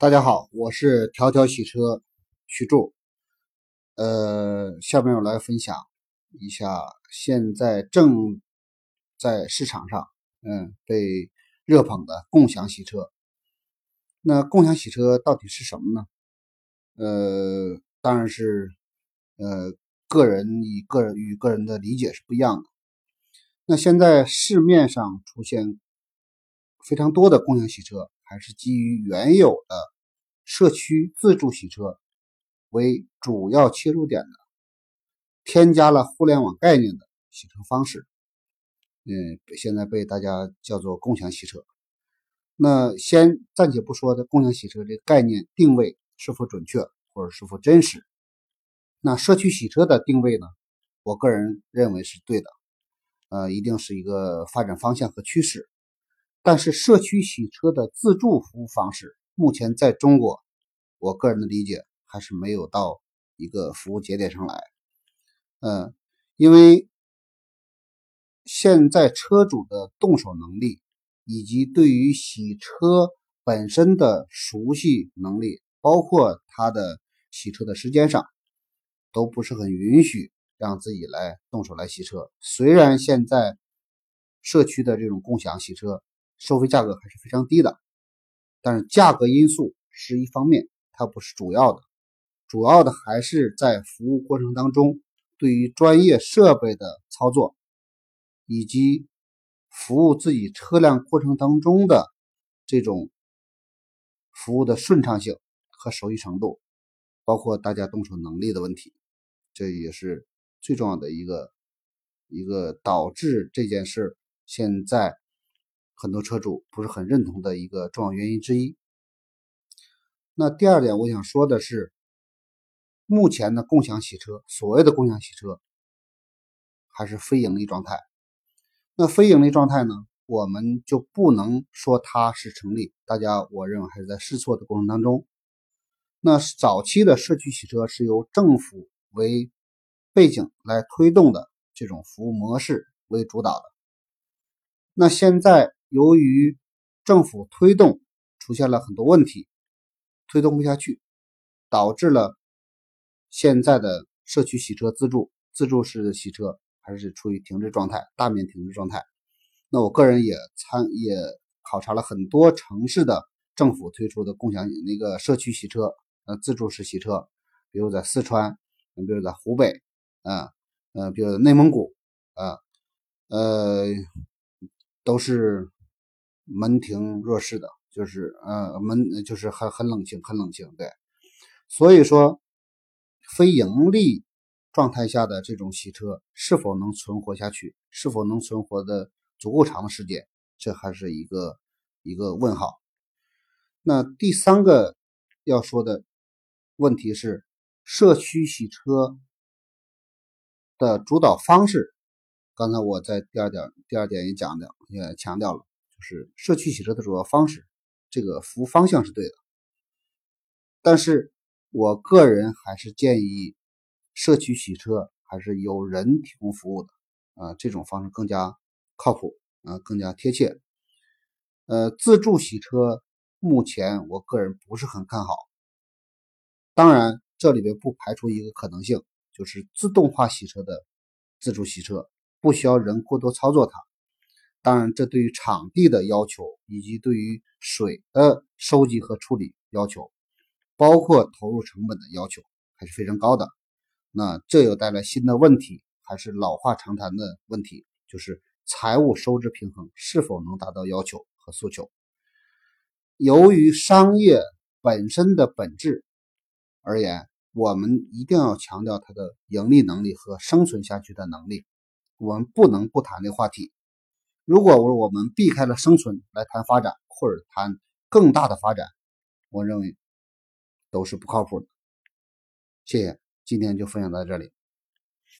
大家好，我是条条洗车徐柱。呃，下面我来分享一下现在正在市场上嗯被热捧的共享洗车。那共享洗车到底是什么呢？呃，当然是呃个人与个人与个人的理解是不一样的。那现在市面上出现非常多的共享洗车。还是基于原有的社区自助洗车为主要切入点的，添加了互联网概念的洗车方式，嗯，现在被大家叫做共享洗车。那先暂且不说的共享洗车这个概念定位是否准确或者是否真实，那社区洗车的定位呢？我个人认为是对的，呃，一定是一个发展方向和趋势。但是社区洗车的自助服务方式，目前在中国，我个人的理解还是没有到一个服务节点上来。嗯，因为现在车主的动手能力以及对于洗车本身的熟悉能力，包括他的洗车的时间上，都不是很允许让自己来动手来洗车。虽然现在社区的这种共享洗车。收费价格还是非常低的，但是价格因素是一方面，它不是主要的，主要的还是在服务过程当中，对于专业设备的操作，以及服务自己车辆过程当中的这种服务的顺畅性和熟悉程度，包括大家动手能力的问题，这也是最重要的一个一个导致这件事现在。很多车主不是很认同的一个重要原因之一。那第二点，我想说的是，目前的共享洗车，所谓的共享洗车，还是非盈利状态。那非盈利状态呢，我们就不能说它是成立。大家，我认为还是在试错的过程当中。那早期的社区洗车是由政府为背景来推动的这种服务模式为主导的。那现在。由于政府推动出现了很多问题，推动不下去，导致了现在的社区洗车自助、自助式的洗车还是处于停滞状态，大面停滞状态。那我个人也参也考察了很多城市的政府推出的共享那个社区洗车呃自助式洗车，比如在四川，比如在湖北，啊，呃，比如内蒙古，啊，呃，都是。门庭若市的，就是呃门就是很很冷清，很冷清。对，所以说非盈利状态下的这种洗车是否能存活下去，是否能存活的足够长的时间，这还是一个一个问号。那第三个要说的问题是，社区洗车的主导方式，刚才我在第二点第二点也讲的也强调了。是社区洗车的主要方式，这个服务方向是对的，但是我个人还是建议社区洗车还是有人提供服务的啊，这种方式更加靠谱啊，更加贴切。呃，自助洗车目前我个人不是很看好，当然这里边不排除一个可能性，就是自动化洗车的自助洗车不需要人过多操作它。当然，这对于场地的要求，以及对于水的收集和处理要求，包括投入成本的要求，还是非常高的。那这又带来新的问题，还是老话常谈的问题，就是财务收支平衡是否能达到要求和诉求。由于商业本身的本质而言，我们一定要强调它的盈利能力和生存下去的能力。我们不能不谈这话题。如果我们避开了生存来谈发展，或者谈更大的发展，我认为都是不靠谱的。谢谢，今天就分享到这里。